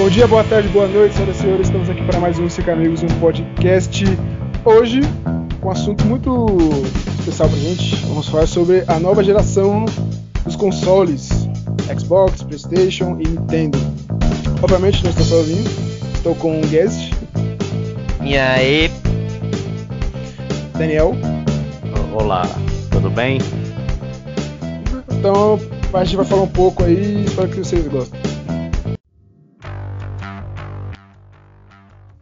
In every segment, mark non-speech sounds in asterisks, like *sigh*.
Bom dia, boa tarde, boa noite, senhoras e senhores. Estamos aqui para mais um Cinco Amigos, um podcast. Hoje, com um assunto muito especial pra gente. Vamos falar sobre a nova geração dos consoles: Xbox, PlayStation e Nintendo. Obviamente, não estou sozinho, estou com um guest. E aí? Daniel. Olá, tudo bem? Então, a gente vai falar um pouco aí, espero que vocês gostem.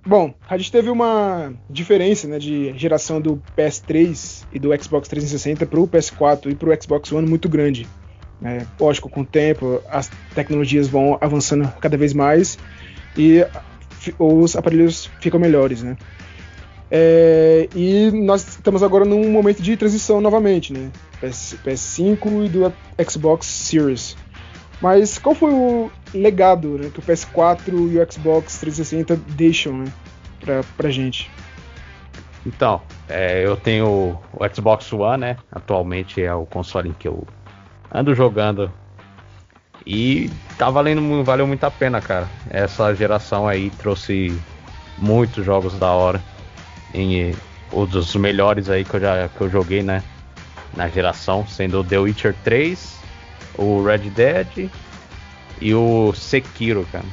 Bom, a gente teve uma diferença né, de geração do PS3 e do Xbox 360 para o PS4 e para o Xbox One muito grande. É, lógico, com o tempo, as tecnologias vão avançando cada vez mais e os aparelhos ficam melhores, né? É, e nós estamos agora num momento de transição novamente, né? PS, PS5 e do Xbox Series. Mas qual foi o legado né, que o PS4 e o Xbox 360 deixam né, pra, pra gente? Então, é, eu tenho o Xbox One, né? Atualmente é o console em que eu ando jogando. E tá valendo, valeu muito a pena, cara. Essa geração aí trouxe muitos jogos da hora. Um dos melhores aí que eu já que eu joguei, né? Na geração, sendo o The Witcher 3, o Red Dead e o Sekiro, cara.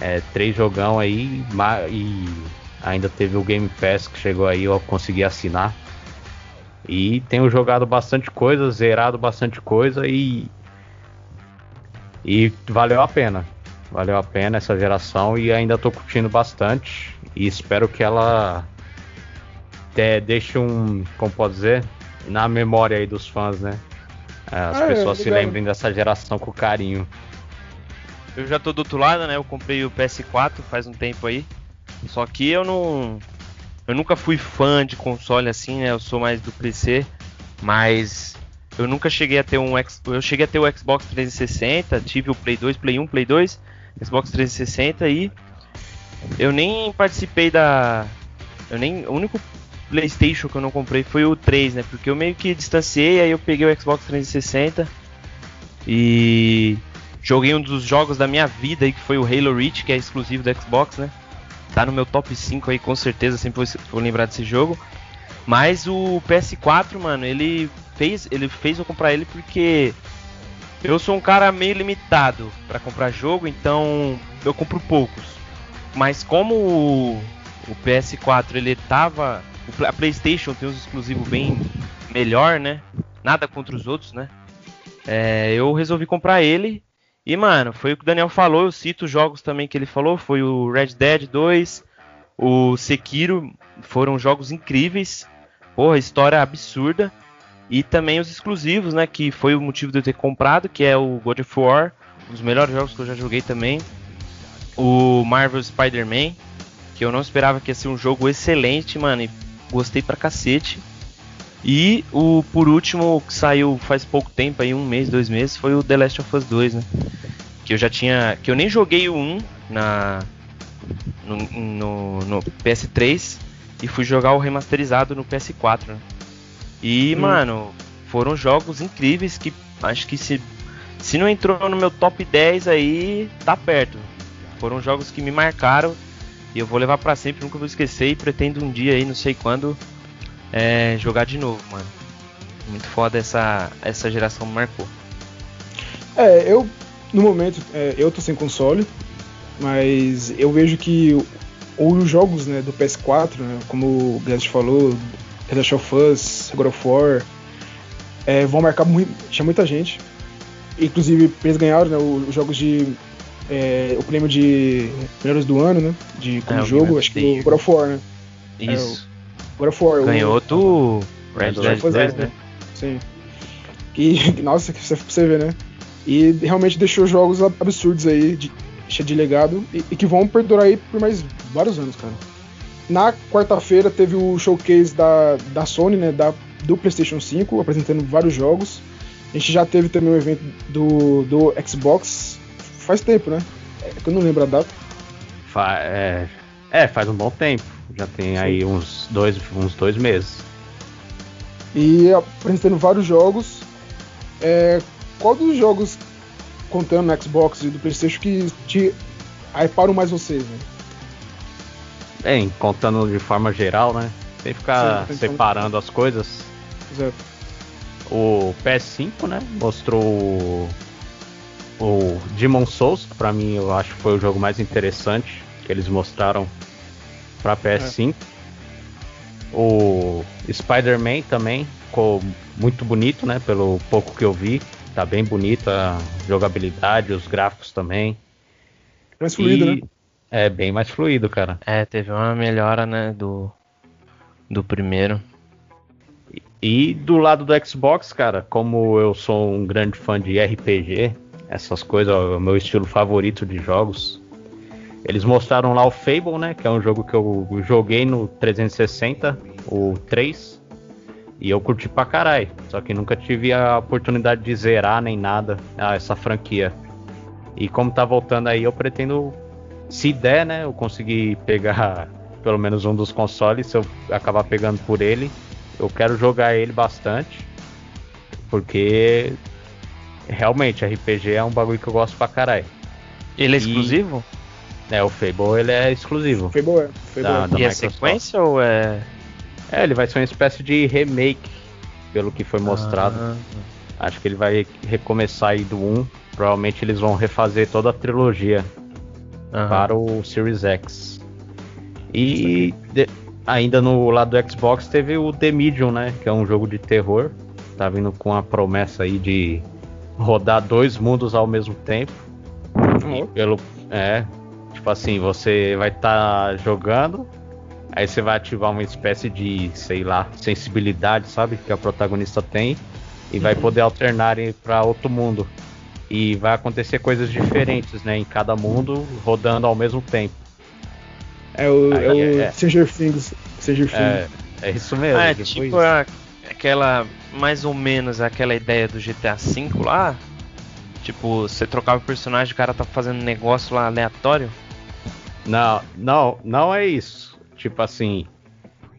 É, três jogão aí e ainda teve o Game Pass que chegou aí, eu consegui assinar. E tenho jogado bastante coisa, zerado bastante coisa e. E valeu a pena. Valeu a pena essa geração e ainda tô curtindo bastante. E espero que ela é, deixe um. Como pode dizer? Na memória aí dos fãs, né? As ah, pessoas é, se lembrem dessa geração com carinho. Eu já tô do outro lado, né? Eu comprei o PS4 faz um tempo aí. Só que eu não. Eu nunca fui fã de console assim, né? Eu sou mais do PC. Mas eu nunca cheguei a ter um. Eu cheguei a ter o Xbox 360, tive o Play 2, Play 1, Play 2, Xbox 360 e. Eu nem participei da. Eu nem. O único PlayStation que eu não comprei foi o 3, né? Porque eu meio que distanciei, aí eu peguei o Xbox 360 e joguei um dos jogos da minha vida aí, que foi o Halo Reach, que é exclusivo do Xbox, né? Tá no meu top 5 aí, com certeza, sempre vou lembrar desse jogo. Mas o PS4, mano, ele fez, ele fez eu comprar ele porque eu sou um cara meio limitado para comprar jogo, então eu compro poucos. Mas como o, o PS4 ele tava a PlayStation tem uns exclusivos bem melhor, né? Nada contra os outros, né? É, eu resolvi comprar ele. E, mano, foi o que o Daniel falou. Eu cito os jogos também que ele falou. Foi o Red Dead 2, o Sekiro. Foram jogos incríveis. Porra, história absurda. E também os exclusivos, né? Que foi o motivo de eu ter comprado, que é o God of War. Um dos melhores jogos que eu já joguei também. O Marvel Spider-Man. Que eu não esperava que ia ser um jogo excelente, mano. E gostei pra cacete. E o por último que saiu faz pouco tempo, aí um mês, dois meses, foi o The Last of Us 2, né? Que eu já tinha. Que eu nem joguei o 1 na. No, no, no PS3 e fui jogar o remasterizado no PS4, né? E, hum. mano, foram jogos incríveis que acho que se, se não entrou no meu top 10 aí, tá perto. Foram jogos que me marcaram e eu vou levar para sempre, nunca vou esquecer e pretendo um dia aí, não sei quando, é, jogar de novo, mano. Muito foda essa, essa geração marcou. É, eu no momento, é, eu tô sem console, mas eu vejo que os jogos né, do PS4, né, como o Guest falou, The of Us, God of War, é, vão marcar muito, tinha muita gente. Inclusive, eles ganharam né, os jogos de é, o prêmio de melhores do ano, né? De como é, jogo, acho que o God of War, né? Isso. É, o God of War. Ganhou o... do Red Dead 2, né? né? Sim. E, *laughs* nossa, que você vê, né? E realmente deixou jogos absurdos aí, de, cheio de legado, e, e, que vão perdurar aí por mais vários anos, cara. Na quarta-feira teve o showcase da, da Sony, né? Da, do PlayStation 5, apresentando vários jogos. A gente já teve também o um evento do, do Xbox faz tempo, né? É que eu não lembro a data. Fa é, é, faz um bom tempo. Já tem Sim. aí uns dois, uns dois meses. E apresentando vários jogos. É, qual dos jogos, contando no Xbox e do PlayStation, que te paro mais vocês, né? Bem, contando de forma geral, né? Sem ficar Sim, separando as coisas. Exato. O PS5, né? Mostrou o, Demon Souls, que pra mim eu acho que foi o jogo mais interessante que eles mostraram pra PS5. É. O Spider-Man também ficou muito bonito, né? Pelo pouco que eu vi. Tá bem bonita a jogabilidade, os gráficos também. Mais fluido, e... né? É bem mais fluido, cara. É, teve uma melhora, né, do, do primeiro. E, e do lado do Xbox, cara, como eu sou um grande fã de RPG, essas coisas, o meu estilo favorito de jogos, eles mostraram lá o Fable, né, que é um jogo que eu joguei no 360, o 3, e eu curti pra caralho. Só que nunca tive a oportunidade de zerar nem nada essa franquia. E como tá voltando aí, eu pretendo se der, né, eu conseguir pegar *laughs* pelo menos um dos consoles, se eu acabar pegando por ele, eu quero jogar ele bastante, porque realmente RPG é um bagulho que eu gosto pra caralho. Ele é e... exclusivo? É, o Fable ele é exclusivo. O Fable é. Fable da, é. Da e é sequência ou é. É, ele vai ser uma espécie de remake, pelo que foi mostrado. Ah. Acho que ele vai recomeçar aí do 1. Provavelmente eles vão refazer toda a trilogia para o Series X. E de, ainda no lado do Xbox teve o The Medium, né? Que é um jogo de terror. Tá vindo com a promessa aí de rodar dois mundos ao mesmo tempo. Uhum. pelo, é, tipo assim, você vai estar tá jogando, aí você vai ativar uma espécie de, sei lá, sensibilidade, sabe? Que a protagonista tem. E vai uhum. poder alternar para outro mundo e vai acontecer coisas diferentes, né, em cada mundo, rodando ao mesmo tempo. É o, Aí, é o é, Stranger Things. Stranger é, Things. É, é isso mesmo. é tipo a, aquela, mais ou menos aquela ideia do GTA V lá. Tipo, você trocava o personagem, o cara tá fazendo negócio lá aleatório. Não, não, não é isso. Tipo assim,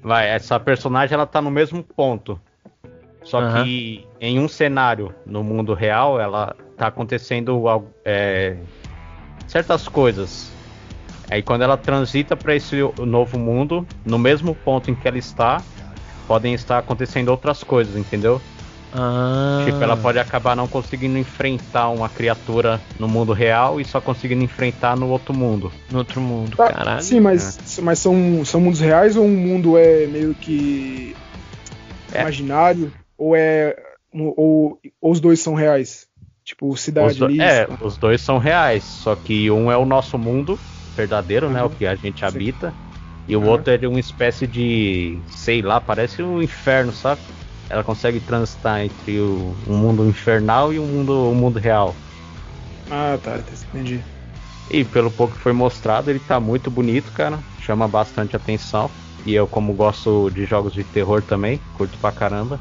vai, essa personagem ela tá no mesmo ponto. Só uhum. que em um cenário no mundo real, ela tá acontecendo é, certas coisas. Aí quando ela transita para esse novo mundo, no mesmo ponto em que ela está, podem estar acontecendo outras coisas, entendeu? Ah. Tipo, ela pode acabar não conseguindo enfrentar uma criatura no mundo real e só conseguindo enfrentar no outro mundo. No outro mundo, tá, caralho. Sim, mas, é. mas são, são mundos reais ou um mundo é meio que é. imaginário? Ou é. Ou, ou os dois são reais? Tipo, cidade os É, os dois são reais, só que um é o nosso mundo verdadeiro, uhum. né? O que a gente Sim. habita. E uhum. o outro é uma espécie de. sei lá, parece um inferno, sabe? Ela consegue transitar entre o, um mundo infernal e um mundo, um mundo real. Ah, tá, entendi. E pelo pouco que foi mostrado, ele tá muito bonito, cara. Chama bastante atenção. E eu, como gosto de jogos de terror também, curto pra caramba.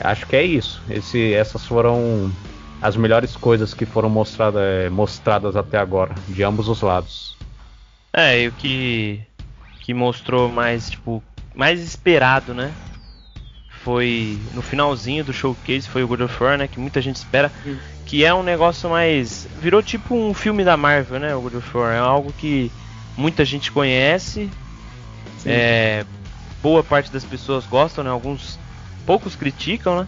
Acho que é isso. Esse, essas foram as melhores coisas que foram mostrada, é, mostradas até agora, de ambos os lados. É, e o que, que mostrou mais, tipo, mais esperado, né? Foi no finalzinho do showcase, foi o God of War, né? Que muita gente espera. Que é um negócio mais. Virou tipo um filme da Marvel, né? O God of War. É algo que muita gente conhece. É, boa parte das pessoas gostam, né? Alguns poucos criticam, né?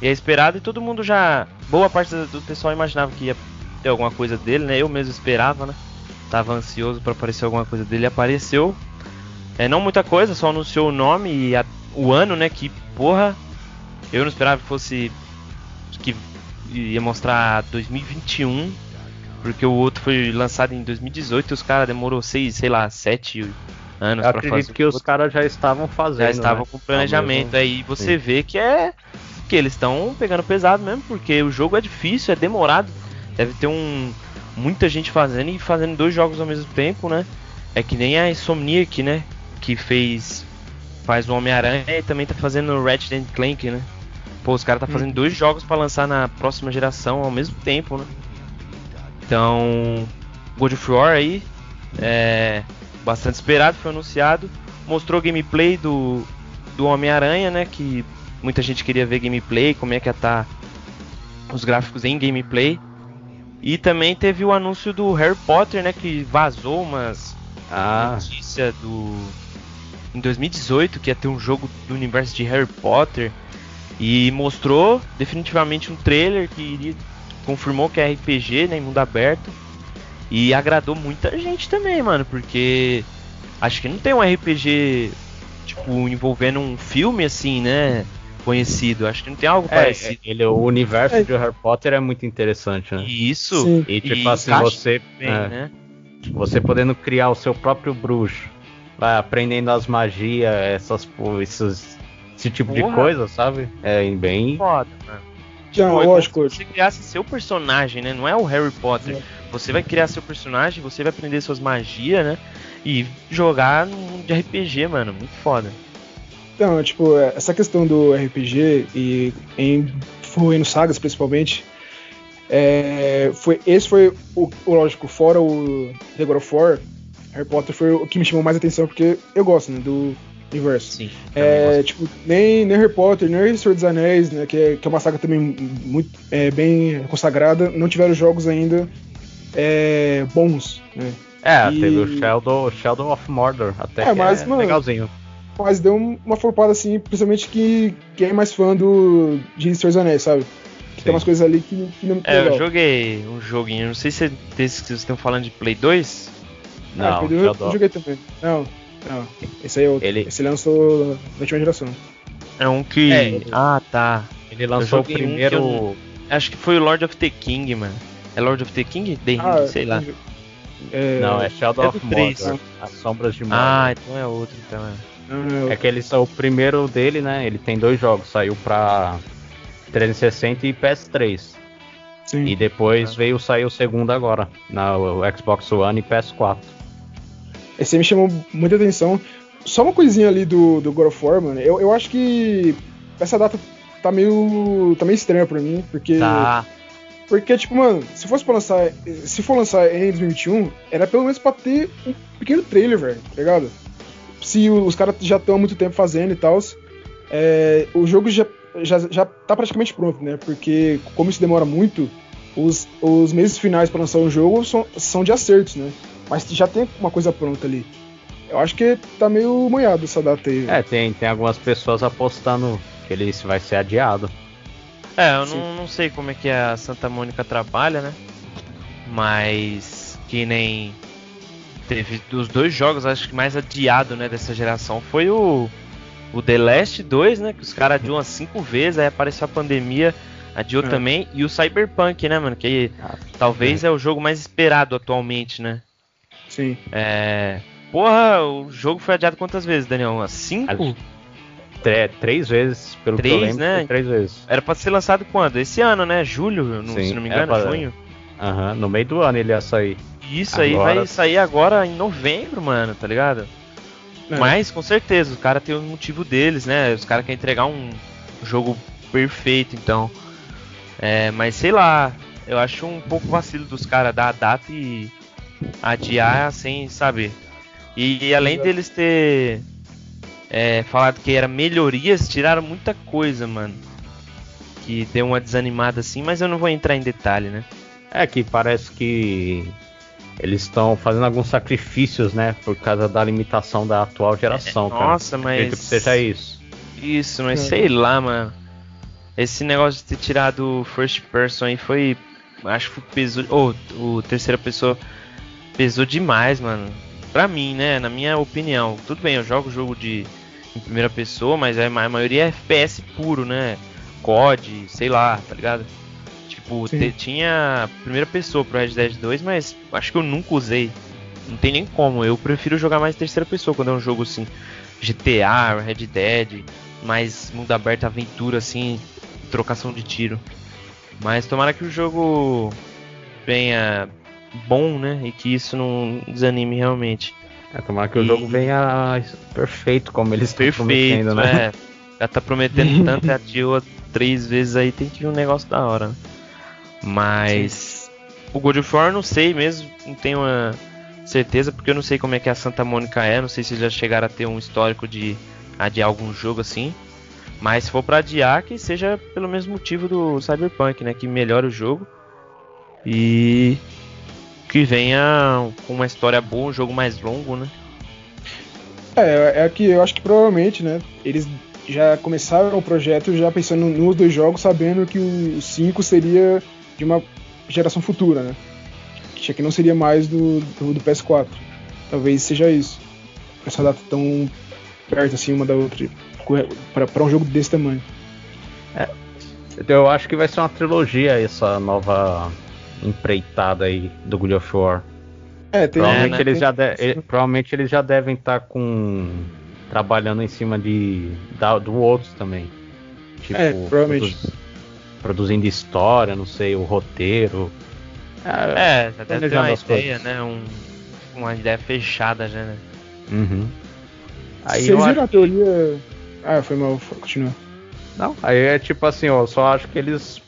E é esperado e todo mundo já. Boa parte do pessoal imaginava que ia ter alguma coisa dele, né? Eu mesmo esperava, né? Tava ansioso para aparecer alguma coisa dele. Apareceu. É, não muita coisa, só anunciou o nome e a, o ano, né? Que porra. Eu não esperava que fosse. Que ia mostrar 2021. Porque o outro foi lançado em 2018 e os caras demorou seis, sei lá, sete anos para fazer. que os caras já estavam fazendo. Já estavam né? com planejamento. Aí você Sim. vê que é que eles estão pegando pesado mesmo, porque o jogo é difícil, é demorado. Deve ter um muita gente fazendo e fazendo dois jogos ao mesmo tempo, né? É que nem a Insomniac, né? Que fez faz o Homem-Aranha e também tá fazendo o Ratchet Clank, né? Pô, os caras tá fazendo hum. dois jogos para lançar na próxima geração ao mesmo tempo, né? Então, God of War aí é bastante esperado, foi anunciado, mostrou gameplay do do Homem-Aranha, né, que Muita gente queria ver gameplay, como é que ia tá os gráficos em gameplay. E também teve o anúncio do Harry Potter, né? Que vazou umas Ah, notícia do em 2018 que ia ter um jogo do universo de Harry Potter e mostrou definitivamente um trailer que iria, confirmou que é RPG, né, em mundo aberto e agradou muita gente também, mano, porque acho que não tem um RPG tipo envolvendo um filme assim, né, conhecido. Acho que não tem algo é, parecido. ele, o universo É. de Harry Potter é muito interessante, né? E isso Sim. E tipo E assim, você, bem, é, né? você podendo criar o seu próprio bruxo, vai aprendendo as magias, essas, esses, esse tipo de Porra. coisa, sabe? É bem. Foda, mano. Já, Pô, é lógico. você criasse seu personagem, né? Não é o Harry Potter. É. Você vai criar seu personagem, você vai aprender suas magias, né? E jogar num mundo de RPG, mano. Muito foda. Então, tipo, essa questão do RPG e em envolvendo sagas principalmente, é, foi, esse foi o, o lógico, fora o The God of War, Harry Potter foi o que me chamou mais atenção porque eu gosto, né, do universo. Sim. É, tipo, nem, nem Harry Potter, nem Senhor dos Anéis, né, que é, que é uma saga também muito é, bem consagrada, não tiveram jogos ainda é, bons, né. É, E- teve o Shadow, Shadow of Mordor, até É, que mas, é mano, legalzinho. Mas deu um- uma flopada assim, principalmente que quem é mais fã do de Senhor dos Anéis, sabe? Que Sim. tem umas coisas ali que, que não é É, eu legal. joguei um joguinho. Não sei se é desse que vocês estão falando de Play 2. Ah, Não, eu, eu joguei também. Não, não. Esse aí é outro. Ele- Esse lançou na última geração. É um que. É, ele- Ah, tá. Ele lançou o joguei um que primeiro. eu Acho que foi o Lord of the King, mano. É Lord of the King? The Ah, sei lá. É, Não, é Shadow é of Mordor. As sombras de Mordor. Ah, então é outro, então é. não, É que são o primeiro dele, né? Ele tem dois jogos, saiu pra 360 e PS3. sim. E depois veio sair o segundo agora, na o Xbox One e PS4. Esse aí me chamou muita atenção. Só uma coisinha ali do, do God of War, mano. Eu, eu acho que essa data tá meio. tá meio estranha pra mim, porque. Tá. Porque, tipo, mano, se fosse pra lançar. Se for lançar em 2021, era pelo menos pra ter um pequeno trailer, velho, tá ligado? Se os caras já estão há muito tempo fazendo e tal, o jogo já, já, já tá praticamente pronto, né? Porque, como isso demora muito, os, os meses finais pra lançar um jogo são, são de acertos, né? Mas já tem uma coisa pronta ali. Eu acho que tá meio manhado essa data aí. É, tem, tem algumas pessoas apostando que ele vai ser adiado. É, eu não, não sei como é que a Santa Mônica trabalha, né? Mas que nem teve dos dois jogos, acho que mais adiado, né, dessa geração foi o o The Last 2, né, que os caras adiam umas cinco vezes, aí apareceu a pandemia, adiou É. também, e o Cyberpunk, né, mano, que talvez é. o jogo mais esperado atualmente, né? Sim. É, porra, o jogo foi adiado quantas vezes, Daniel? Umas cinco? Tre- três vezes, pelo que eu Três, lembro, né? três vezes. Era pra ser lançado quando? Esse ano, né? Julho, não- Sim, se não me era engano, pra- junho. Aham, no meio do ano ele ia sair. Isso aí Agora- vai sair agora em novembro, mano, tá ligado? É. Mas com certeza, os caras têm o motivo deles, né? Os caras querem entregar um jogo perfeito, então. É, mas sei lá, eu acho um pouco vacilo dos caras dar a data e adiar sem saber. E, e além deles ter é, falado que era melhorias, tiraram muita coisa, mano. Que deu uma desanimada assim, mas eu não vou entrar em detalhe, né? É que parece que eles estão fazendo alguns sacrifícios, né? Por causa da limitação da atual geração, cara. Nossa, mas. que seja isso. Isso, mas É. sei lá, mano. Esse negócio de ter tirado o first person aí foi. Acho que pesou. Ou o terceira pessoa pesou demais, mano. Pra mim, né? Na minha opinião. Tudo bem, eu jogo jogo de em primeira pessoa, mas a ma- a maioria é FPS puro, né? COD, sei lá, tá ligado? Tipo, te- tinha primeira pessoa pro Red Dead 2, mas acho que eu nunca usei. Não tem nem como. Eu prefiro jogar mais terceira pessoa quando é um jogo assim. GTA, Red Dead, mais mundo aberto, aventura, assim, trocação de tiro. Mas tomara que o jogo venha bom, né? E que isso não desanime realmente. É, tomara que o E- jogo venha perfeito, como eles estão prometendo, né? né? Já tá prometendo tanto, adiou três vezes aí, tem que vir um negócio da hora. né? Mas o God of War eu não sei mesmo, não tenho uma certeza, porque eu não sei como é que a Santa Mônica é, não sei se já chegaram a ter um histórico de adiar algum jogo assim. Mas se for pra adiar, que seja pelo mesmo motivo do Cyberpunk, né? Que melhora o jogo. E que venha com uma história boa, um jogo mais longo, né? É, é que eu acho que provavelmente, né, eles já começaram o projeto já pensando nos dois jogos, sabendo que o 5 seria de uma geração futura, né? Que não seria mais do, do, do PS4. Talvez seja isso. Essa data tão perto assim uma da outra para um jogo desse tamanho. É, eu acho que vai ser uma trilogia essa nova empreitada aí do God of War. É, tem, provavelmente, é, né? eles já de, provavelmente eles já devem estar tá com trabalhando em cima de da, do outros também. Tipo, é, provavelmente. Produz, produzindo história, não sei, o roteiro. É, é já deve ter uma ideia, coisas. né? Um, uma ideia fechada já, né? Uhum. Aí Vocês viram a teoria. Ah, foi mal, continua. Não, aí é tipo assim, ó, eu só acho que eles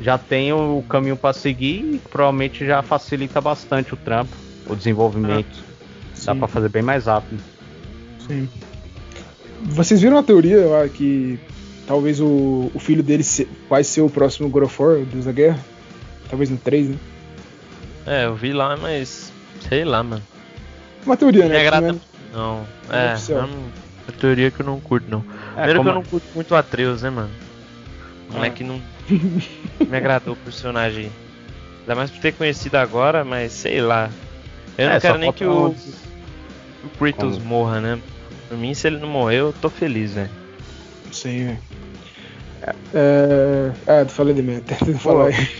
já têm o caminho para seguir e provavelmente já facilita bastante o trampo, o desenvolvimento. Ah, Dá para fazer bem mais rápido. Sim. Vocês viram a teoria lá que talvez o, o filho dele se, vai ser o próximo God of War, o Deus da Guerra? Talvez no 3, né? É, eu vi lá, mas sei lá, mano. Uma teoria, né? Agrada... Não, é, é uma teoria que eu não curto, não. É, Primeiro como... que eu não curto muito o Atreus, né, mano? O moleque ah. não *laughs* me agradou o personagem. Ainda mais por ter conhecido agora, mas sei lá. Eu não é, quero nem que o, o Kratos como? morra, né? Por mim, se ele não morrer, eu tô feliz, velho. Sim, velho. É, é, falei de mim, tenta falar aí. *laughs*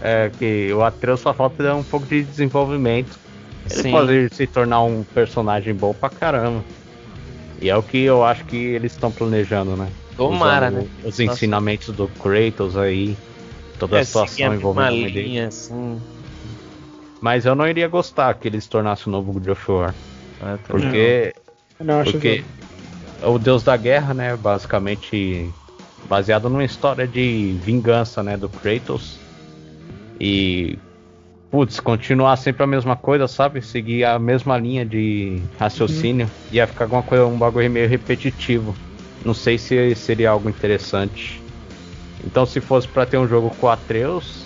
É que o Atreus só falta um pouco de desenvolvimento. Ele Sim. pode se tornar um personagem bom pra caramba. E é o que eu acho que eles estão planejando, né? Tomara, né? Os Nossa. ensinamentos do Kratos aí, toda é, a situação envolvendo linha, assim. Mas eu não iria gostar que ele se tornasse o novo God of War. Ah, tá. Porque. Não, não porque o Deus da Guerra, né? Basicamente baseado numa história de vingança, né? Do Kratos. E putz, continuar sempre a mesma coisa, sabe? Seguir a mesma linha de raciocínio, uhum. ia ficar alguma coisa, um bagulho meio repetitivo. Não sei se seria algo interessante. Então, se fosse para ter um jogo com Atreus,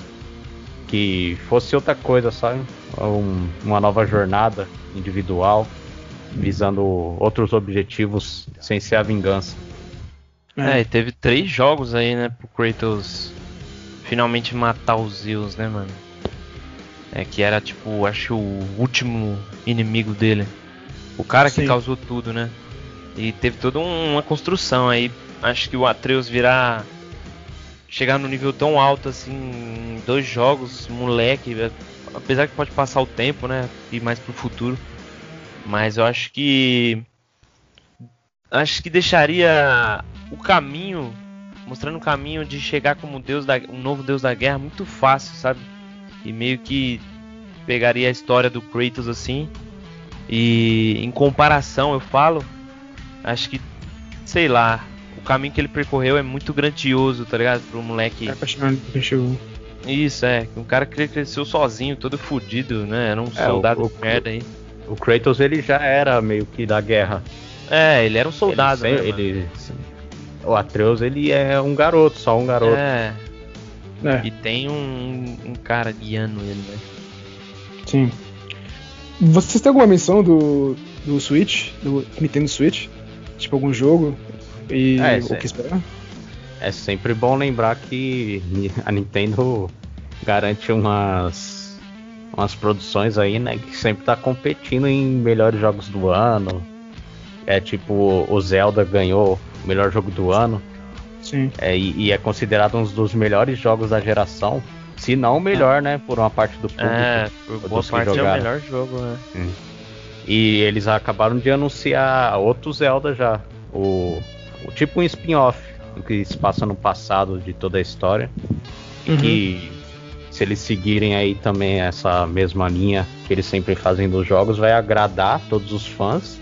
que fosse outra coisa, sabe? Um, uma nova jornada individual, visando outros objetivos sem ser a vingança. É, e teve três jogos aí, né, pro Kratos finalmente matar os Zeus, né, mano? É, que era tipo, acho o último inimigo dele. O cara Sim. que causou tudo, né? E teve toda uma construção aí. Acho que o Atreus virar. Chegar no nível tão alto assim em dois jogos, moleque. Apesar que pode passar o tempo, né? E mais pro futuro. Mas eu acho que. Acho que deixaria o caminho. Mostrando o caminho de chegar como Deus da, um novo Deus da Guerra muito fácil, sabe? e meio que pegaria a história do Kratos assim e em comparação eu falo, acho que sei lá, o caminho que ele percorreu é muito grandioso, tá ligado? Pro moleque. É Isso, é. Um cara que cresceu sozinho, todo fudido, né? Era um é, soldado o, de merda aí. O Kratos ele já era meio que da guerra. É, ele era um soldado, ele, né? Ele, o Atreus ele é um garoto, só um garoto. É. É. E tem um, um, cara guiando ele, né? Sim. Vocês têm alguma menção do, do Switch, do Nintendo Switch? Tipo, algum jogo? E é, o que esperar? É sempre bom lembrar que a Nintendo garante umas, umas produções aí, né? Que sempre tá competindo em melhores jogos do ano. É tipo, o Zelda ganhou o melhor jogo do ano. Sim. É, e, e, é considerado um dos melhores jogos da geração. Se não o melhor, né? Por uma parte do público. É, por boa parte jogaram. é o melhor jogo, né? Hum. E eles acabaram de anunciar outro Zelda já. O, o tipo um spin-off que se passa no passado de toda a história. Uhum. Que se eles seguirem aí também essa mesma linha que eles sempre fazem dos jogos, vai agradar todos os fãs.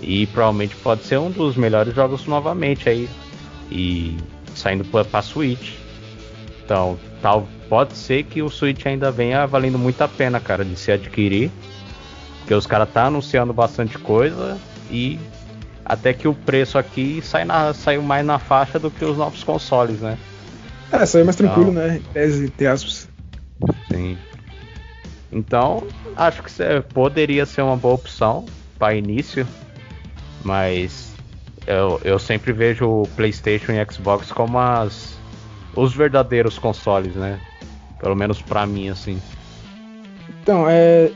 E provavelmente pode ser um dos melhores jogos novamente aí e saindo para Switch. Então, tal, pode ser que o Switch ainda venha valendo muito a pena, cara, de se adquirir. Porque os caras tá anunciando bastante coisa e até que o preço aqui sai na, saiu mais na faixa do que os novos consoles, né? É, saiu mais tranquilo, então, né? Em tese, entre aspas. Sim. Então, acho que poderia ser uma boa opção para início, mas eu, eu sempre vejo o PlayStation e Xbox como as, os verdadeiros consoles, né? Pelo menos pra mim, assim. Então, é.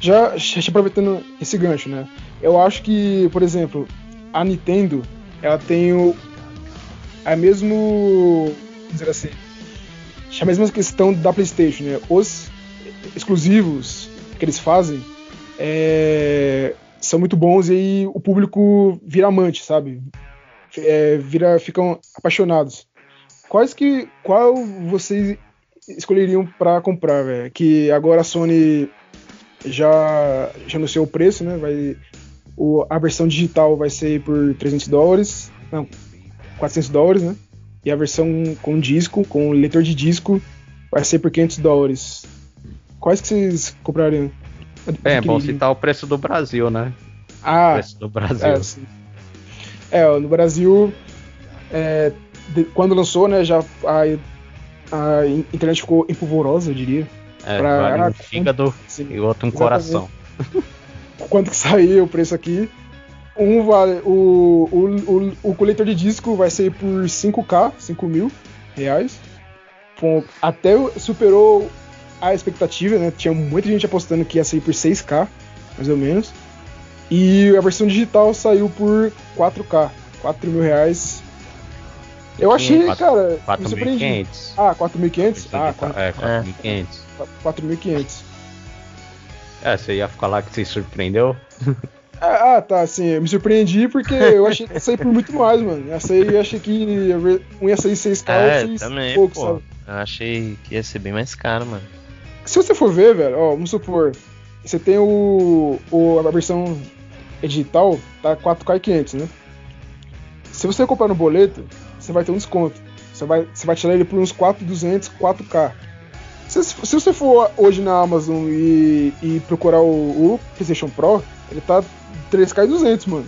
Já, já aproveitando esse gancho, né? Eu acho que, por exemplo, a Nintendo, ela tem o. A mesmo. dizer assim. A mesma questão da PlayStation, né? Os exclusivos que eles fazem é, são muito bons e o público vira amante, sabe? É, vira, ficam apaixonados. Quais que. Qual vocês escolheriam pra comprar, velho? Que agora a Sony já, já anunciou o preço, né? Vai, o, a versão digital vai ser por 300 dólares, não, 400 dólares, né? E a versão com disco, com leitor de disco, vai ser por 500 dólares. Quais que vocês comprariam? É, bom citar o preço do Brasil, né? O Ah, preço do Brasil. é, sim. É, no Brasil, é, de- quando lançou, né, já a, a internet ficou empolvorosa, eu diria. É, pra- vale um fígado Sim. e outro um Exatamente. coração. *laughs* quanto que saiu o preço aqui. Um vale, o, o, o, o coletor de disco vai ser por 5k, 5 mil reais. Até superou a expectativa, né? Tinha muita gente apostando que ia sair por 6k, mais ou menos. E a versão digital saiu por 4k, 4 mil reais. Eu achei, quatro- cara, me surpreendi. 4.500. Ah, 4.500? Ah, É, 4.500. 4.500. É, você ia falar que se surpreendeu? *laughs* Ah, ah, tá, assim, eu me surpreendi porque eu achei que ia sair por muito mais, mano. Essa aí eu achei que um ia sair 6k, É, ia também, pouco, pô. sabe? Eu achei que ia ser bem mais caro, mano. Se você for ver, velho, ó, vamos supor, você tem o, o a versão digital, tá 4k e 500, né? Se você comprar no boleto, você vai ter um desconto. Você vai, você vai tirar ele por uns 4,200, 4k. Se, se você for hoje na Amazon e, e procurar o, o PlayStation Pro, ele tá 3k e 200, mano.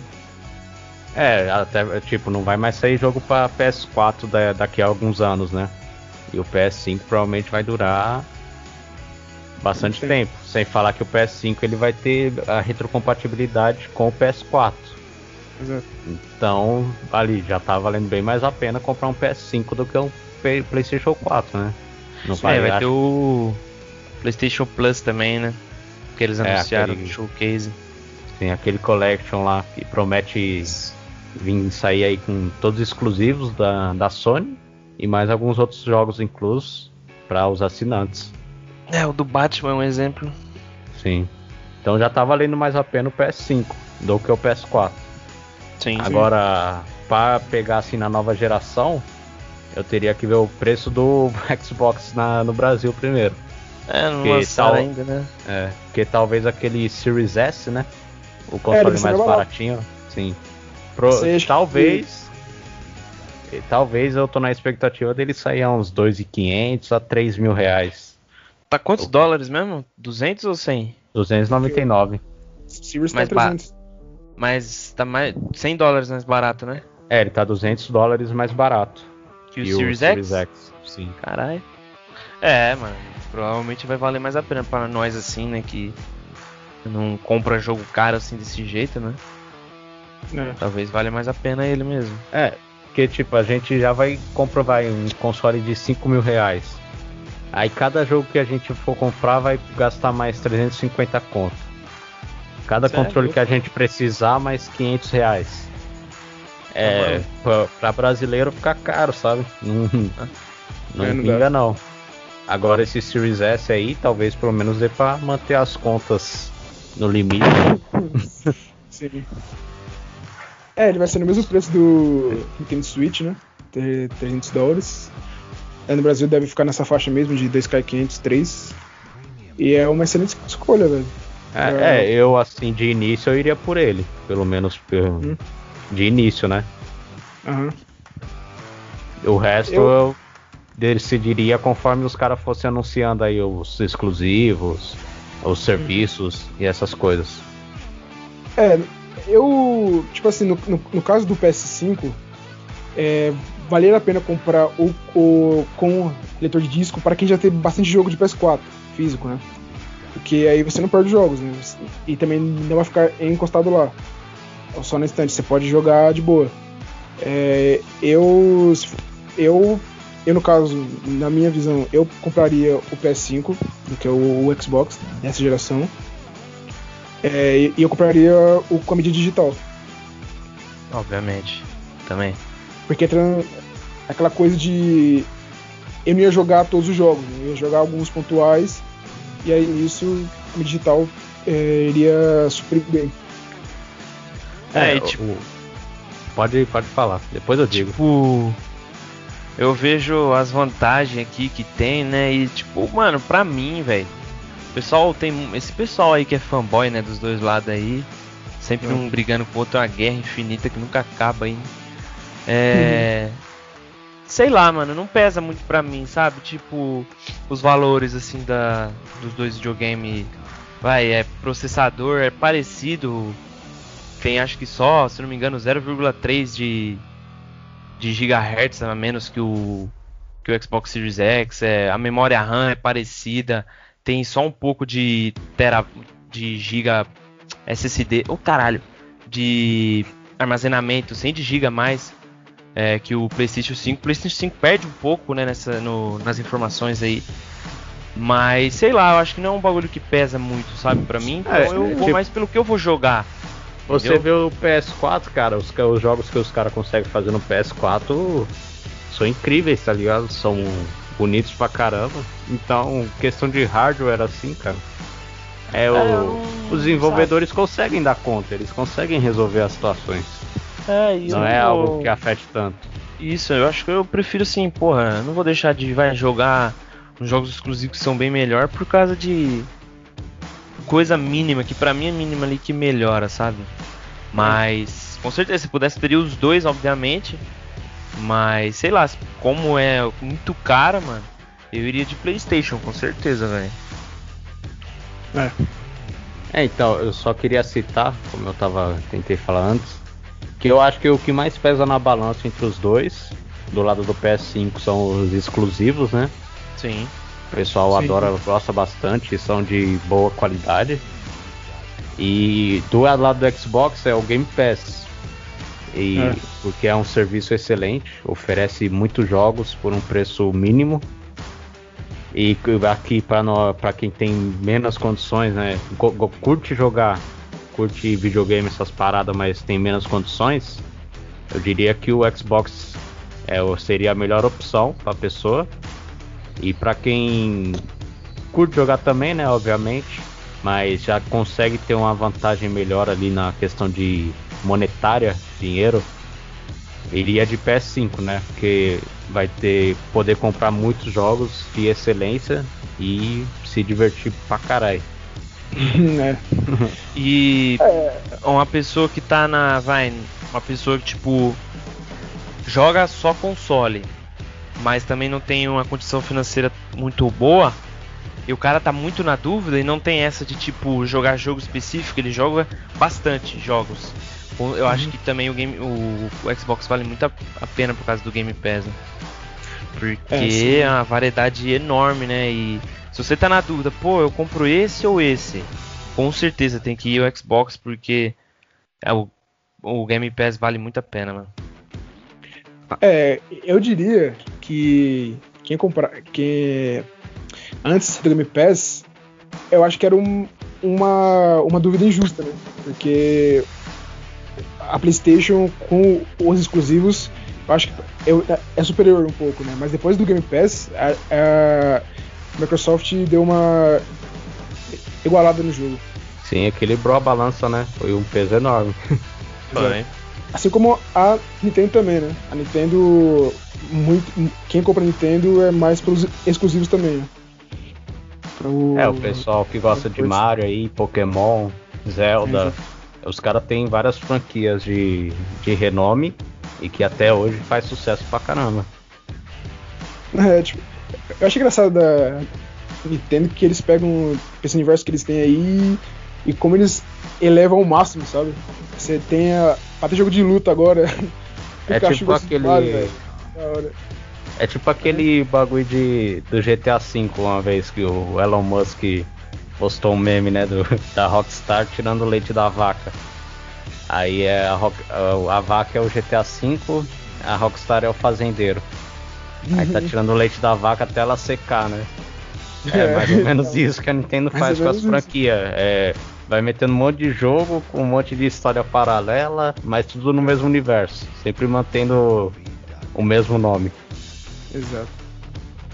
É, até, tipo, não vai mais sair jogo pra PS4 da- daqui a alguns anos, né? E o PS5 provavelmente vai durar bastante Sim. tempo. Sem falar que o PS5 ele vai ter a retrocompatibilidade com o PS4. Exato. Então, ali já tá valendo bem mais a pena comprar um PS5 do que um PlayStation 4, né? Não É, vai acho- ter o PlayStation Plus também, né? Que eles É, anunciaram aquele- no showcase. Tem aquele collection lá que promete vir sair aí com todos os exclusivos da, da Sony e mais alguns outros jogos inclusos para os assinantes. É, o do Batman é um exemplo. Sim. Então já tá valendo mais a pena o PS5 do que o PS4. Sim. Agora, para pegar assim na nova geração, eu teria que ver o preço do *laughs* Xbox na- no Brasil primeiro. É, não que lançaram tal- ainda, né? É, porque talvez aquele Series S, né? O É, console ser mais barato. baratinho. Sim. Pro- acha que- talvez. e Talvez eu tô na expectativa dele sair a uns 2.500 a 3 mil reais. Tá quantos dólares mesmo? 200 ou 100? 299. Series tá Mais ba- 300. Mas tá mais 100 dólares mais barato, né? É, ele tá 200 dólares mais barato. Que o Series, Series X? X. Sim. Caralho. É, mano. Provavelmente vai valer mais a pena pra nós assim, né? Que não compra jogo caro assim desse jeito, né? É. Talvez valha mais a pena ele mesmo. É, porque tipo, a gente já vai comprovar um console de 5 mil reais. Aí cada jogo que a gente for comprar vai gastar mais 350 conto. Cada Certo. controle que a gente precisar, mais 500 reais. É, pra, pra brasileiro fica caro, sabe? Não, *laughs* não É, não pinga não. Agora esse Series S aí, talvez pelo menos dê pra manter as contas no limite. *laughs* Sim. É, ele vai ser no mesmo preço do Nintendo Switch, né? Ter 300 dólares. É, no Brasil deve ficar nessa faixa mesmo de 2K500, 3. E é uma excelente escolha, velho. É, é, eu assim, de início eu iria por ele. Pelo menos Hum. de início, né? Aham. O resto Eu- eu, decidiria conforme os caras fossem anunciando aí os exclusivos, os serviços e essas coisas. É, eu. Tipo assim, no, no, no caso do PS5, é, valeria a pena comprar o, o com leitor de disco para quem já tem bastante jogo de PS4. físico, né? Porque aí você não perde jogos, né? E também não vai ficar encostado lá. Só na instante, você pode jogar de boa. É, eu, eu, eu, no caso, na minha visão, eu compraria o PS5 do que o, o Xbox dessa geração. É, e eu compraria o com a mídia digital. Obviamente, também. Porque aquela coisa de. Eu não ia jogar todos os jogos, né? eu ia jogar alguns pontuais, e aí nisso mídia digital é, iria suprir bem. É, é tipo. Pode, pode falar, depois eu digo. Tipo, eu vejo as vantagens aqui que tem, né? E tipo, mano, pra mim, velho. Pessoal tem. Esse pessoal aí que é fanboy, né? Dos dois lados aí. Sempre hum. um brigando com o outro, uma guerra infinita que nunca acaba aí. É. Hum. Sei lá, mano, não pesa muito pra mim, sabe? Tipo, os valores assim da, dos dois videogames. Vai, é processador, é parecido tem acho que só, se não me engano, 0,3 de, de gigahertz a menos que o, que o Xbox Series X. É, a memória RAM é parecida, tem só um pouco de tera, de giga SSD, oh caralho, de armazenamento, 100 de giga mais é, que o PlayStation 5. O PlayStation 5 perde um pouco, né, nessa, no, nas informações aí. Mas sei lá, eu acho que não é um bagulho que pesa muito, sabe, pra mim. Então é, eu vou tipo... mais pelo que eu vou jogar. Você Entendeu? vê o PS4, cara, os, os jogos que os caras conseguem fazer no PS4 são incríveis, tá ligado? São bonitos pra caramba. Então, questão de hardware assim, cara. É, o, é, os desenvolvedores sabe. conseguem dar conta, eles conseguem resolver as situações. É, não é algo que afete tanto. Isso, eu acho que eu prefiro assim, porra, não vou deixar de vai jogar uns jogos exclusivos que são bem melhor por causa de coisa mínima, que para mim é mínima ali que melhora, sabe? Mas com certeza, se pudesse teria os dois, obviamente. Mas sei lá, como é muito cara, mano, eu iria de PlayStation, com certeza, velho. É. É, então, eu só queria citar, como eu tava tentei falar antes, que eu acho que o que mais pesa na balança entre os dois, do lado do PS5 são os exclusivos, né? Sim. O pessoal Sim. adora, gosta bastante, são de boa qualidade. E do lado do Xbox é o Game Pass. E, é. Porque é um serviço excelente, oferece muitos jogos por um preço mínimo. E aqui para quem tem menos condições, né? Curte jogar, curte videogame, essas paradas, mas tem menos condições. Eu diria que o Xbox é, seria a melhor opção para a pessoa. E para quem curte jogar também, né, obviamente, mas já consegue ter uma vantagem melhor ali na questão de monetária, dinheiro, iria de PS5, né? Porque vai ter poder comprar muitos jogos de excelência e se divertir pra caralho. *laughs* é. E uma pessoa que tá na. Vai, uma pessoa que tipo. Joga só console mas também não tem uma condição financeira muito boa, e o cara tá muito na dúvida e não tem essa de tipo jogar jogo específico, ele joga bastante jogos. Eu uhum. acho que também o, game, o, o, Xbox vale muito a, a, pena por causa do Game Pass. Né? Porque é, é uma variedade enorme, né? E se você tá na dúvida, pô, eu compro esse ou esse, com certeza tem que ir o Xbox porque é, o, o Game Pass vale muito a pena, mano. É, eu diria que quem comprar, que antes do Game Pass, eu acho que era um, uma, uma dúvida injusta, né? Porque a PlayStation com os exclusivos, eu acho que é, é superior um pouco, né? Mas depois do Game Pass, a, a Microsoft deu uma igualada no jogo. Sim, equilibrou a balança, né? Foi um peso enorme. *laughs* Foi. Assim como a Nintendo também, né? A Nintendo, muito, quem compra Nintendo é mais pelos exclusivos também. Né? Pro... É, o pessoal que gosta de Mario aí, Pokémon, Zelda, os caras têm várias franquias de, de renome e que até hoje faz sucesso pra caramba. É, tipo, eu acho engraçado da Nintendo que eles pegam esse universo que eles têm aí e como eles elevam ao máximo, sabe? Você tem a, até jogo de luta agora. *laughs* É tipo aquele. É tipo aquele bagulho de, do GTA V uma vez que o Elon Musk postou um meme, né, do, *laughs* da Rockstar tirando o leite da vaca. Aí é a, a vaca é o GTA V, a Rockstar é o fazendeiro. Aí tá tirando o leite da vaca até ela secar, né? É mais ou menos isso que a Nintendo Mais faz com as franquias. É, vai metendo um monte de jogo com um monte de história paralela, mas tudo no mesmo universo. Sempre mantendo o mesmo nome. Exato.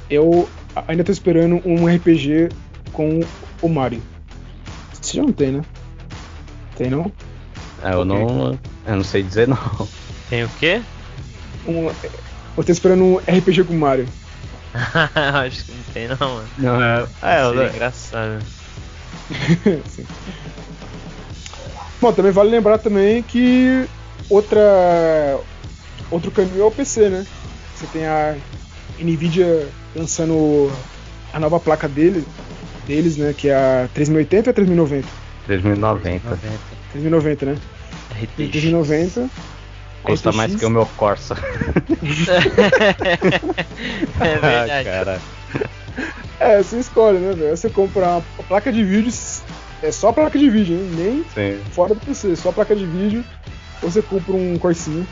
Eu ainda tô esperando um RPG com o Mario. Você já não tem, né? Tem não? É, eu não. Eu não sei dizer não. Tem o quê? Um, eu tô esperando um RPG com o Mario. *laughs* Acho que não tem não, mano. Não, é. É, Seria eu, engraçado. *laughs* Sim. Bom, também vale lembrar também que outra outro caminho é o PC, né? Você tem a Nvidia lançando a nova placa dele, deles, né? Que é a 3080 ou a 3090? 3090. 3090, né? RTX. 3090. Custa mais que o meu Corsa. *laughs* é verdade. Ah, cara. É, você escolhe, né, velho? Você compra uma placa de vídeo, é só placa de vídeo, hein? nem Sim. fora do PC, só placa de vídeo. Ou você compra um Corsinha.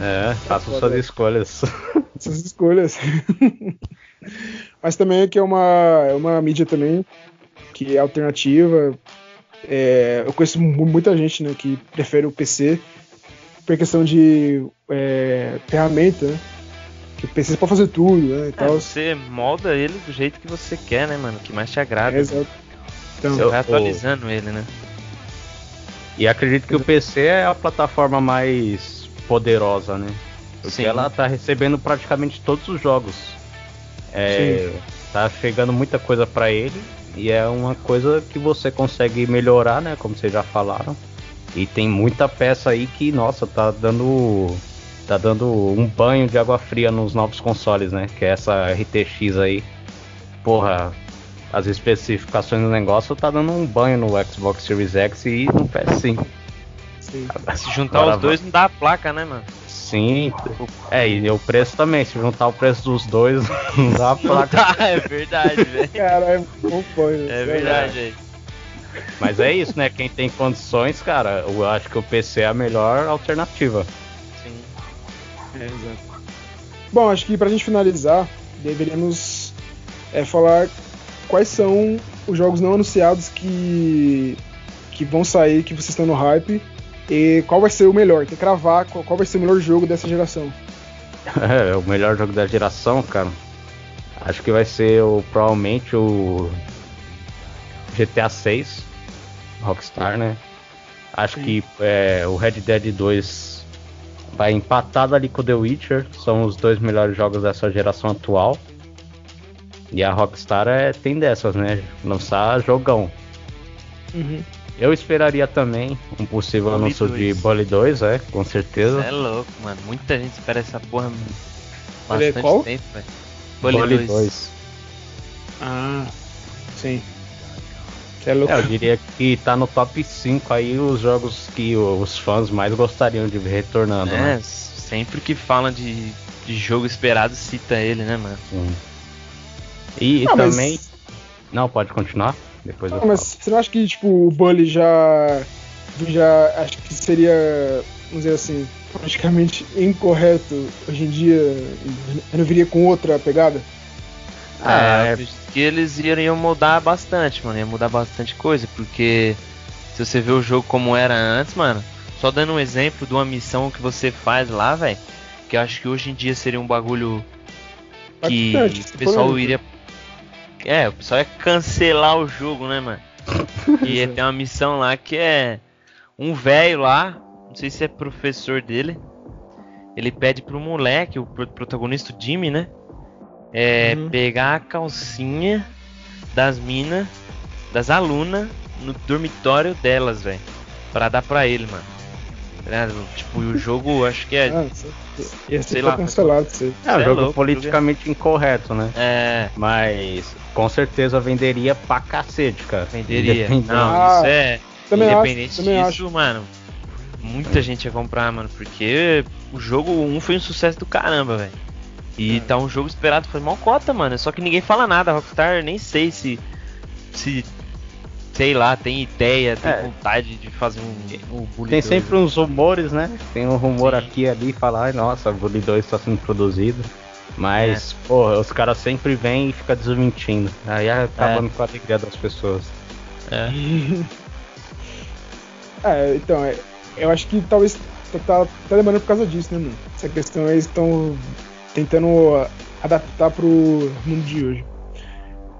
É, faça suas escolhas. *laughs* Essas escolhas. *laughs* Mas também aqui é uma, é uma mídia também que é alternativa. É, eu conheço mu- muita gente né, que prefere o PC por questão de é, ferramenta, né? Que o PC você pode fazer tudo, né? E É, tal. você molda ele do jeito que você quer, né, mano? Que mais te agrada. É, exato. Então, Você vai atualizando ele, né? E acredito que o PC é a plataforma mais poderosa, né? Porque Sim. ela tá recebendo praticamente todos os jogos. É, tá chegando muita coisa pra ele e é uma coisa que você consegue melhorar, né? Como vocês já falaram. E tem muita peça aí que, nossa, tá dando tá dando um banho de água fria nos novos consoles, né? Que é essa RTX aí. Porra, as especificações do negócio tá dando um banho no Xbox Series X e no PS5. sim. Se juntar Agora os dois não dá a placa, né, mano? Sim, é, e o preço também, se juntar o preço dos dois, *laughs* não dá a Não placa. dá, é verdade, velho. Cara, é bom banho. É verdade, velho. Mas é isso, né? Quem tem condições, cara, eu acho que o PC é a melhor alternativa. Sim. É, exato. Bom, acho que pra gente finalizar, deveríamos é, falar quais são os jogos não anunciados que, que vão sair, que vocês estão no hype, e qual vai ser o melhor. Tem que cravar qual, qual vai ser o melhor jogo dessa geração. *laughs* É, o melhor jogo da geração, cara. Acho que vai ser o, provavelmente o GTA 6, Rockstar, né? Acho Sim. que é, o Red Dead 2 vai empatado ali com o The Witcher, são os dois melhores jogos dessa geração atual. E a Rockstar é, tem dessas, né? Lançar jogão. Eu esperaria também um possível Bully anúncio 2. de Bully 2, é, com certeza. Cê é louco, mano. Muita gente espera essa porra bastante qual? tempo, velho. Bully Bully 2. 2. Ah, sim. É louco. É, eu diria que tá no top 5 aí os jogos que os fãs mais gostariam de ver retornando, É, né? sempre que falam de, de jogo esperado, cita ele, né, mano? Sim. E, e Ah, mas- também. Não, pode continuar? Depois eu Ah, mas você não acha que tipo, o Bully já. já acho que seria, vamos dizer assim, praticamente incorreto hoje em dia? Eu não viria com outra pegada? Ah, É. eu acredito que eles iriam mudar bastante, mano. Ia mudar bastante coisa, porque se você vê o jogo como era antes, mano, só dando um exemplo de uma missão que você faz lá, velho, que eu acho que hoje em dia seria um bagulho que Bastante, o pessoal polêmico. iria. É, o pessoal ia cancelar o jogo, né, mano? *laughs* E ter uma missão lá que é um velho lá, não sei se é professor dele. Ele pede pro moleque, o pro- protagonista o Jimmy, né? É Uhum. pegar a calcinha das minas, das alunas, no dormitório delas, velho. Pra dar pra ele, mano. Tá? Tipo, o jogo, acho que é. *laughs* Ah, você- ia ser Sei lá. cancelado você. É, um é jogo louco, politicamente incorreto, né? É. Mas com certeza venderia pra cacete, cara. Venderia. Não, Ah, isso é. Também acho, Independente também disso, acho. mano. Muita gente ia comprar, mano. Porque o jogo 1 foi um sucesso do caramba, velho. E tá um jogo esperado, foi mal cota, mano. Só que ninguém fala nada. Rockstar nem sei se. se. sei lá, tem ideia, tem É. vontade de fazer um, um Bully Tem 2, sempre né? uns rumores, né? Tem um rumor Sim. aqui e ali, falar, ai nossa, Bully 2 está sendo produzido. Mas, pô, os caras sempre vêm e ficam desmentindo. Aí acabando com a alegria das pessoas. É. *laughs* É, então, é, eu acho que talvez tá, tá, demorando por causa disso, né, mano? Essa questão é eles estão tentando adaptar pro mundo de hoje.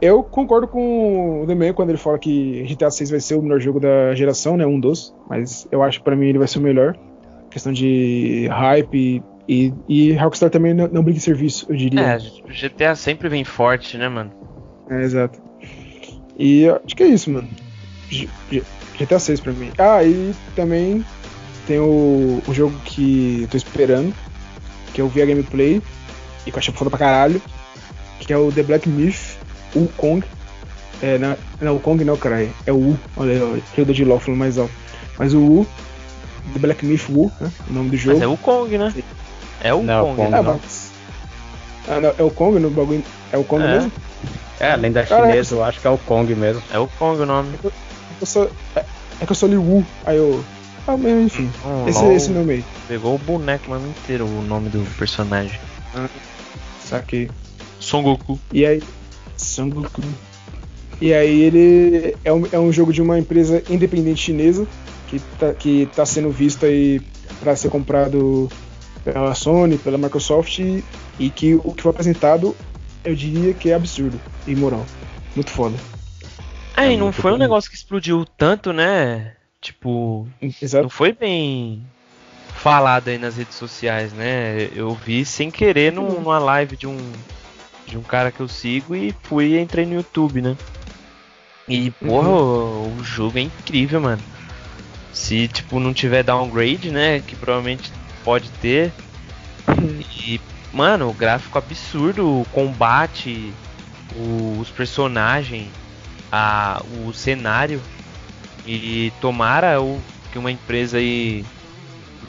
Eu concordo com o Demian quando ele fala que GTA 6 vai ser o melhor jogo da geração, né? Um dos, mas eu acho que pra mim ele vai ser o melhor. Questão de hype e, e Rockstar também não, não briga em serviço, eu diria. É, o GTA sempre vem forte, né, mano? É, exato. E acho que é isso, mano. G- G- GTA 6 pra mim. Ah, e também tem o, o jogo que eu tô esperando, que eu vi a gameplay e que eu achei foda pra caralho, que é o The Black Myth Wukong. É, não, não, o Kong não, caralho. É o U. Olha aí, eu dou de LOL falando mais alto. Mas o U, The Black Myth Wu, né? O nome do jogo. Mas é o Kong, né? É o Não, é o Kong. Kong, né? Ah, não. mas- Ah, não, é o Kong no bagulho. É o Kong É. mesmo? É, além da Caraca. chinesa, eu acho que é o Kong mesmo. É o Kong o nome. Eu só, é, é que eu li Wu, aí eu. Ah, mas enfim. Hum, Esse, LOL esse nome aí. Pegou o boneco mesmo inteiro, o nome do personagem. Saquei. Son Goku. E aí. Son Goku. E aí ele é um, é um jogo de uma empresa independente chinesa que tá, que tá sendo visto aí para ser comprado pela Sony, pela Microsoft e, e que o que foi apresentado eu diria que é absurdo e imoral. Muito foda. Ah, e É não foi um negócio que explodiu tanto, né? Tipo, não Exato. foi bem falado aí nas redes sociais, né? Eu vi sem querer num- numa live de um de um cara que eu sigo e fui e entrei no YouTube, né? E porra, o, o jogo é incrível, mano. Se tipo não tiver downgrade, né, que provavelmente pode ter. E mano, o gráfico absurdo, o combate, o- os personagens, a, o cenário e tomara o, que uma empresa aí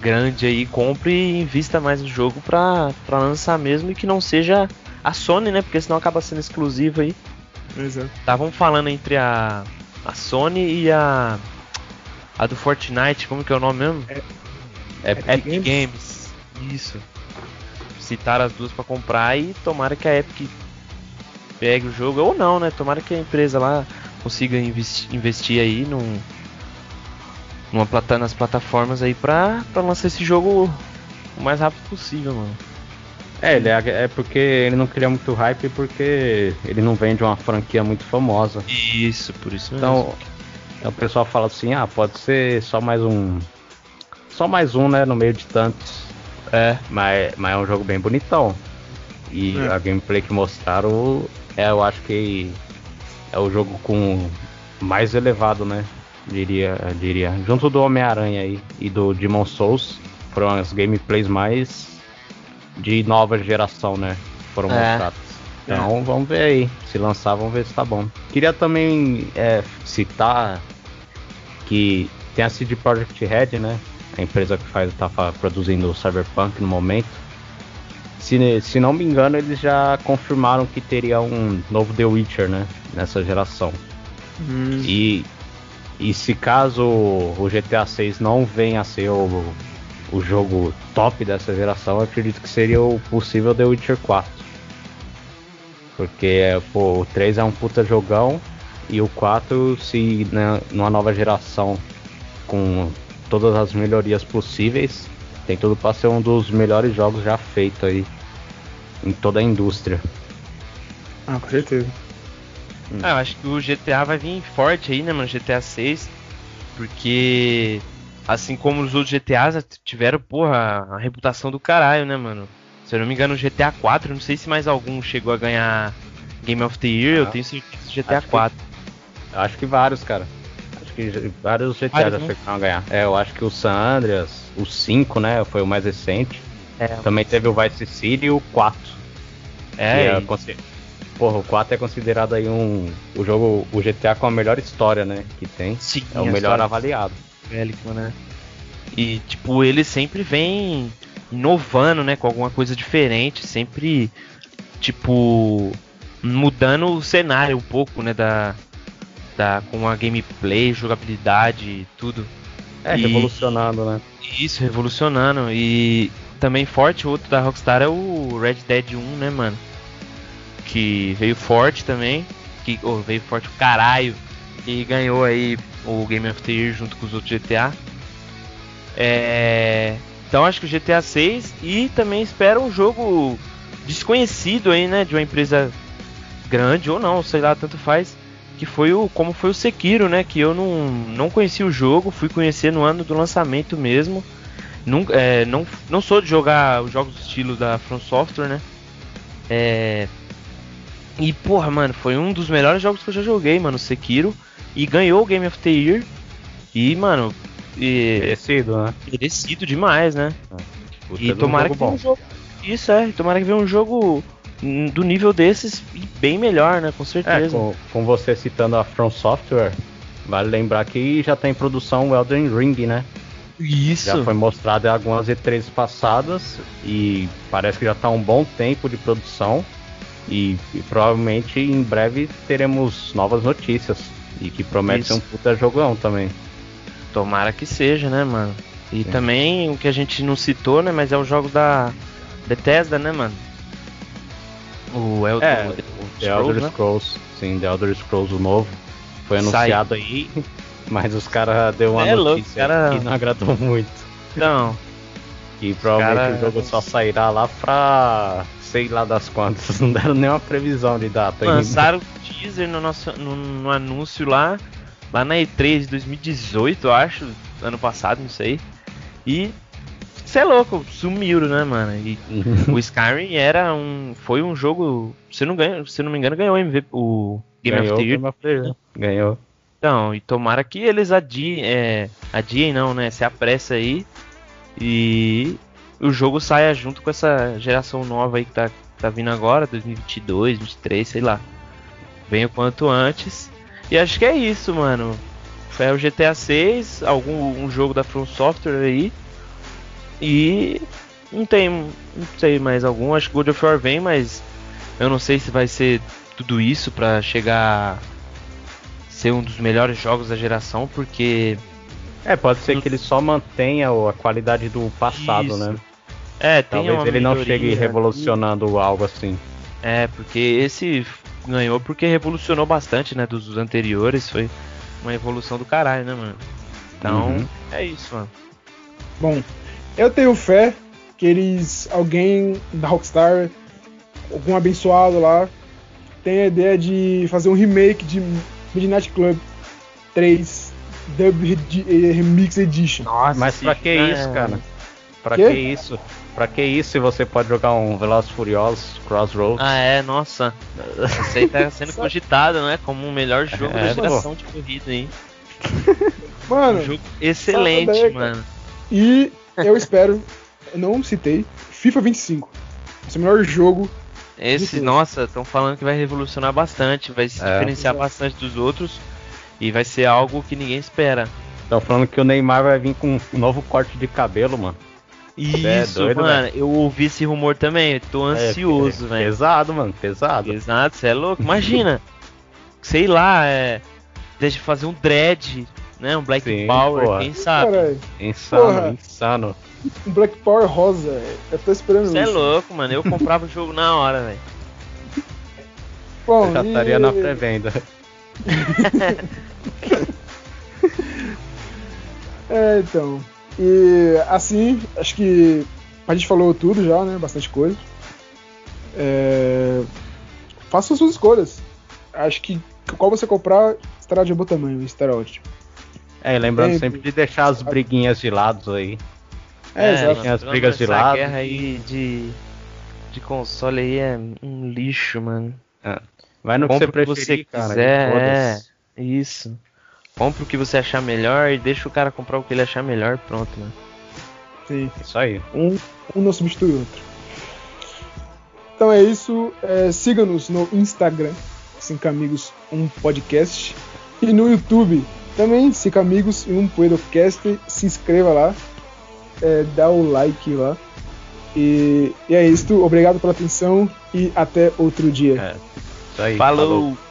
grande aí compre e invista mais no jogo pra, pra lançar mesmo e que não seja a Sony, né? Porque senão acaba sendo exclusivo aí. Exato. Estavam falando entre a, a Sony e a a do Fortnite, como que é o nome mesmo? É, Epic Epic Games? Games. Isso. Citaram as duas pra comprar e tomara que a Epic pegue o jogo ou não, né? Tomara que a empresa lá consiga investi- investir aí num numa plata, nas plataformas aí pra, pra lançar esse jogo o mais rápido possível, mano. é, ele é, é porque ele não cria muito hype porque ele não vende uma franquia muito famosa. Isso, por isso mesmo. Então, então o pessoal fala assim, ah, pode ser só mais um. Só mais um, né? No meio de tantos. é, Mas, mas é um jogo bem bonitão. E É. a gameplay que mostraram, é, eu acho que é o jogo com mais elevado, né? Diria, diria. Junto do Homem-Aranha aí e do Demon Souls, foram as gameplays mais de nova geração, né? Foram É. mostradas. Então vamos ver aí. Se lançar, vamos ver se tá bom. Queria também é, citar que tem a CD Projekt Red, né? A empresa que faz tá produzindo o Cyberpunk no momento. Se, se não me engano, eles já confirmaram que teria um novo The Witcher, né? Nessa geração. Hum, E, e se caso o GTA 6 não venha a ser o, o jogo top dessa geração, acredito que seria o possível The Witcher 4. Porque pô, o 3 é um puta jogão e o 4, se né, numa nova geração com todas as melhorias possíveis, tem tudo para ser um dos melhores jogos já feito aí em toda a indústria. Ah, com certeza. Ah, eu acho que o GTA vai vir forte aí, né, mano? GTA 6. Porque, assim como os outros GTAs tiveram, porra, a reputação do caralho, né, mano? Se eu não me engano, o GTA 4, não sei se mais algum chegou a ganhar Game of the Year, eu Ah, tenho certeza que GTA acho que- 4. Acho que vários, cara. Acho que vários GTA Vários, já né? chegaram a ganhar. É, eu acho que o San Andreas, o 5, né, foi o mais recente. É, Também teve o Vice City e o 4. que é, é e- consi- Porra, o 4 é considerado aí um. O jogo, o GTA com a melhor história, né? Que tem. sim, É o melhor avaliado. bélica, né? E, tipo, ele sempre vem inovando, né, com alguma coisa diferente, sempre tipo mudando o cenário um pouco, né, da, da com a gameplay, jogabilidade, tudo. É, e, revolucionando, né? Isso, revolucionando. E também forte, o outro da Rockstar é o Red Dead 1, né, mano? Que veio forte também. Que oh, veio forte o caralho. E ganhou aí o Game of the Year junto com os outros GTA. É... Então acho que o GTA 6 e também espero um jogo desconhecido aí, né? De uma empresa grande ou não, sei lá, tanto faz. Que foi o. como foi o Sekiro, né? Que eu não, não conheci o jogo, fui conhecer no ano do lançamento mesmo. Nunca, é, não, não sou de jogar os jogos do estilo da From Software, né? É, e porra, mano, foi um dos melhores jogos que eu já joguei, mano, Sekiro. E ganhou o Game of the Year. E, mano. E, merecido, né? Merecido demais, né? É. E tomara um que um jogo. Isso é, tomara que venha um jogo do nível desses e bem melhor, né? Com certeza. É, com, com, você citando a From Software, vale lembrar que já tá em produção o Elden Ring, né? Isso. Já foi mostrado em algumas E3 passadas e parece que já está um bom tempo de produção e, e, provavelmente em breve teremos novas notícias e que promete Isso. ser um puta jogão também. Tomara que seja, né, mano? E Sim. também o que a gente não citou, né, mas é o jogo da Bethesda, né, mano? O Elder, é, o The, The Elder né? Scrolls, sim, The Elder Scrolls o novo foi anunciado Sai. aí *laughs* mas os caras deu uma é notícia louco, cara... que não agradou *laughs* muito. Não. E provavelmente cara... o jogo só sairá lá pra sei lá das quantas. *laughs* Não deram nenhuma previsão de data Lançaram o teaser no, nosso, no, no, anúncio lá, lá na E3 de 2018, eu acho, ano passado, não sei. E você é louco, sumiu, né, mano? E *laughs* o Skyrim era um. Foi um jogo. Se não, ganha, se não me engano, ganhou o MVP, o Game ganhou of the Year. Game of the Year. Ganhou. Então, e tomara que eles adiem, é, adiem não, né? Se apressa aí e o jogo saia junto com essa geração nova aí que tá, tá vindo agora, 2022, 2023, sei lá. Venha o quanto antes. E acho que é isso, mano. Foi o GTA 6, algum um jogo da From Software aí. E não tem, não sei mais algum. Acho que God of War vem, mas eu não sei se vai ser tudo isso para chegar ser um dos melhores jogos da geração, porque. É, pode ser que ele só mantenha a qualidade do passado, Isso. né? É, tem Talvez ele não chegue revolucionando algo assim. É, porque esse ganhou porque revolucionou bastante, né? Dos anteriores. Foi uma evolução do caralho, né, mano? Então, uhum. é isso, mano. Bom, eu tenho fé que eles. Alguém da Rockstar, algum abençoado lá, tem a ideia de fazer um remake de Midnight Club 3 Dub Remix Edition. Nossa, mas pra que é... isso, cara? Pra que? que isso? Pra que isso se você pode jogar um Velozes Furiosos Crossroads? Ah, é, nossa. Você tá *laughs* sendo cogitado, né? Como o melhor jogo é, da geração pô. de corrida aí. *laughs* Mano, um jogo excelente, mano. E eu espero, eu não citei, FIFA 25. Esse é o melhor jogo esse, nossa, estão falando que vai revolucionar bastante, vai se é. diferenciar bastante dos outros e vai ser algo que ninguém espera. Estão falando que o Neymar vai vir com um novo corte de cabelo, mano. Isso, é doido, mano, véio. eu ouvi esse rumor também, tô é, ansioso, é, velho. Pesado, mano, pesado. Pesado, você é louco? Imagina, *laughs* sei lá, é, deixa fazer um dread, né, um Black Sim, Power, porra. quem sabe? Carai. Insano, porra. insano um Black Power rosa, eu tô esperando Você é louco, mano. Eu comprava o jogo na hora, velho. Bom, eu já estaria e... na pré-venda. *laughs* é, então. E assim, acho que a gente falou tudo já, né? Bastante coisa. É... Faça as suas escolhas. Acho que qual você comprar estará de bom tamanho, estará ótimo. É, lembrando Tempo. sempre de deixar as briguinhas de lado aí. É, é exato. as brigas de lado. guerra aí de, de console aí é um lixo, mano. É. Vai no Compre que você preferir, você quiser, é. Isso. Compre o que você achar melhor e deixa o cara comprar o que ele achar melhor, pronto, mano. Sim. Isso aí. Um, um não substitui o outro. Então é isso. É, Siga-nos no Instagram, Cinco Amigos, um podcast. E no YouTube também, Cinco Amigos e um podcast. Se inscreva lá é, dá o like lá. E, e é isso. Obrigado pela atenção e até outro dia. É. Isso aí. Falou. falou.